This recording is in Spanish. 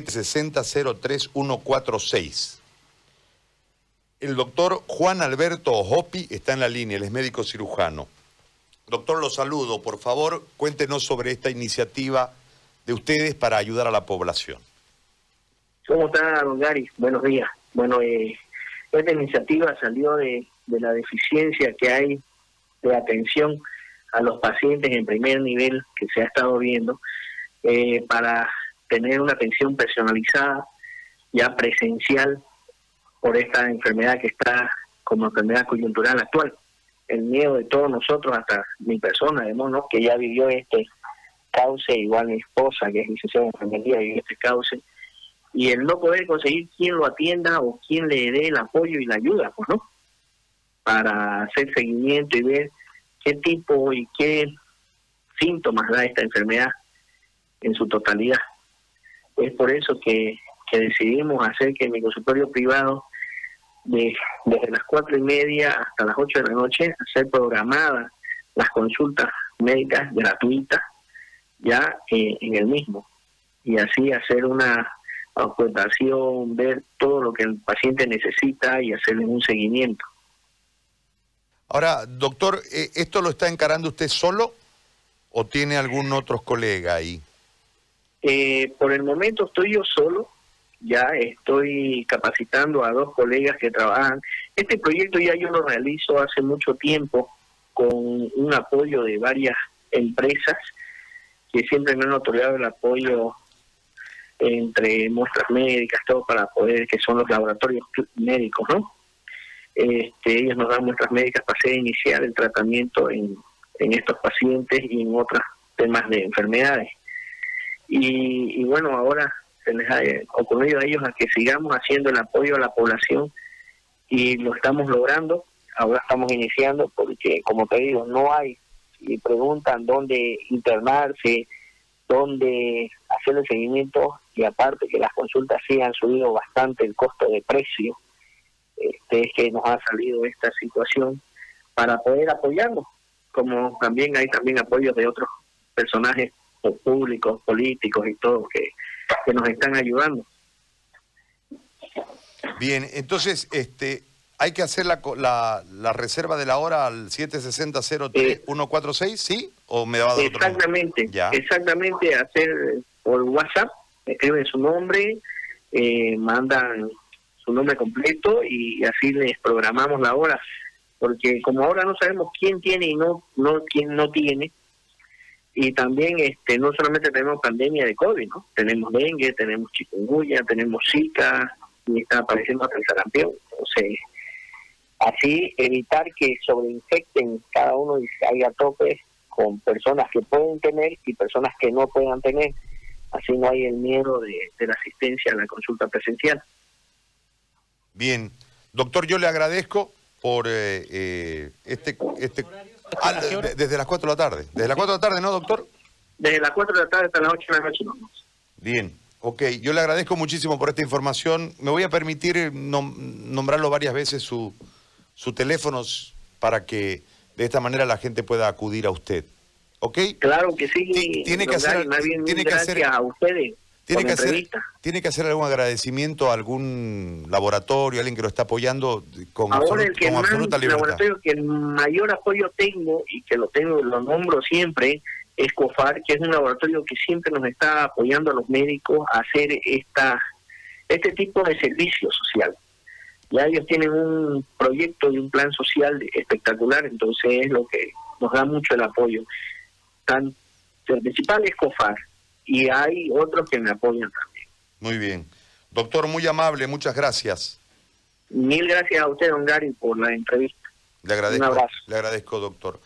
760-03146. El doctor Juan Alberto Hopi está en la línea, él es médico cirujano. Doctor, lo saludo. Por favor, cuéntenos sobre esta iniciativa de ustedes para ayudar a la población. ¿Cómo está, don Gary? Buenos días. Bueno, eh, esta iniciativa salió de, la deficiencia que hay de atención a los pacientes en primer nivel que se ha estado viendo eh, para tener una atención personalizada, ya presencial, por esta enfermedad que está como enfermedad coyuntural actual. El miedo de todos nosotros, hasta mi persona, además, ¿no? que ya vivió este cauce, igual mi esposa, que es licenciada en enfermería, vivió este cauce, y el no poder conseguir quien lo atienda o quien le dé el apoyo y la ayuda, pues, ¿no? Para hacer seguimiento y ver qué tipo y qué síntomas da esta enfermedad en su totalidad. Es por eso que, decidimos hacer que mi consultorio privado, de, desde las cuatro y media hasta las ocho de la noche, hacer programadas las consultas médicas gratuitas ya eh, en el mismo y así hacer una auscultación, ver todo lo que el paciente necesita y hacerle un seguimiento. Ahora, doctor, eh, ¿esto lo está encarando usted solo o tiene algún otro colega ahí? Eh, por el momento estoy yo solo, ya estoy capacitando a dos colegas que trabajan. Este proyecto ya yo lo realizo hace mucho tiempo con un apoyo de varias empresas que siempre me han otorgado el apoyo entre muestras médicas, todo para poder, que son los laboratorios médicos, ¿no? Este, ellos nos dan muestras médicas para hacer iniciar el tratamiento en, en estos pacientes y en otros temas de enfermedades. Y, y bueno, ahora se les ha ocurrido a ellos a que sigamos haciendo el apoyo a la población y lo estamos logrando. Ahora estamos iniciando porque, como te digo, no hay, y preguntan dónde internarse, dónde hacer el seguimiento y aparte que las consultas sí han subido bastante el costo de precio, este, es que nos ha salido esta situación para poder apoyarnos, como también hay también apoyos de otros personajes públicos, políticos y todos que, que nos están ayudando. Bien, entonces, este, hay que hacer la, la, reserva de la hora al 760 146 ¿sí? ¿O me va a dar Exactamente, exactamente, hacer por WhatsApp, escriben su nombre, eh, mandan su nombre completo y así les programamos la hora, porque como ahora no sabemos quién tiene y no, no quién no tiene, y también este no solamente tenemos pandemia de COVID, ¿no? Tenemos dengue, tenemos chikungunya, tenemos zika, y está apareciendo hasta el sarampión. Entonces, así evitar que sobreinfecten cada uno y salga a tope con personas que pueden tener y personas que no puedan tener. Así no hay el miedo de, la asistencia a la consulta presencial. Bien. Doctor, yo le agradezco por eh, eh, este... este ah, desde las 4 de la tarde. Desde las 4 de la tarde, ¿no, doctor? Desde las 4 de la tarde hasta las 8 de la noche. Bien. Ok, yo le agradezco muchísimo por esta información. Me voy a permitir nombrarlo varias veces su, su teléfono para que de esta manera la gente pueda acudir a usted. ¿Ok? Claro que sí. Tiene que hacer, tiene que hacer, a ustedes. Tiene que, hacer, tiene que hacer algún agradecimiento a algún laboratorio, alguien que lo está apoyando con, Ahora el que más, El laboratorio que el mayor apoyo tengo y que lo tengo, lo nombro siempre, es COFAR, que es un laboratorio que siempre nos está apoyando a los médicos a hacer esta este tipo de servicio social. Ya ellos tienen un proyecto y un plan social espectacular, entonces es lo que nos da mucho el apoyo. Tan, el principal es COFAR y hay otros que me apoyan también. Muy bien. Doctor, muy amable, muchas gracias. Mil gracias a usted, don Gary, por la entrevista. Le agradezco, un abrazo. Le agradezco, doctor.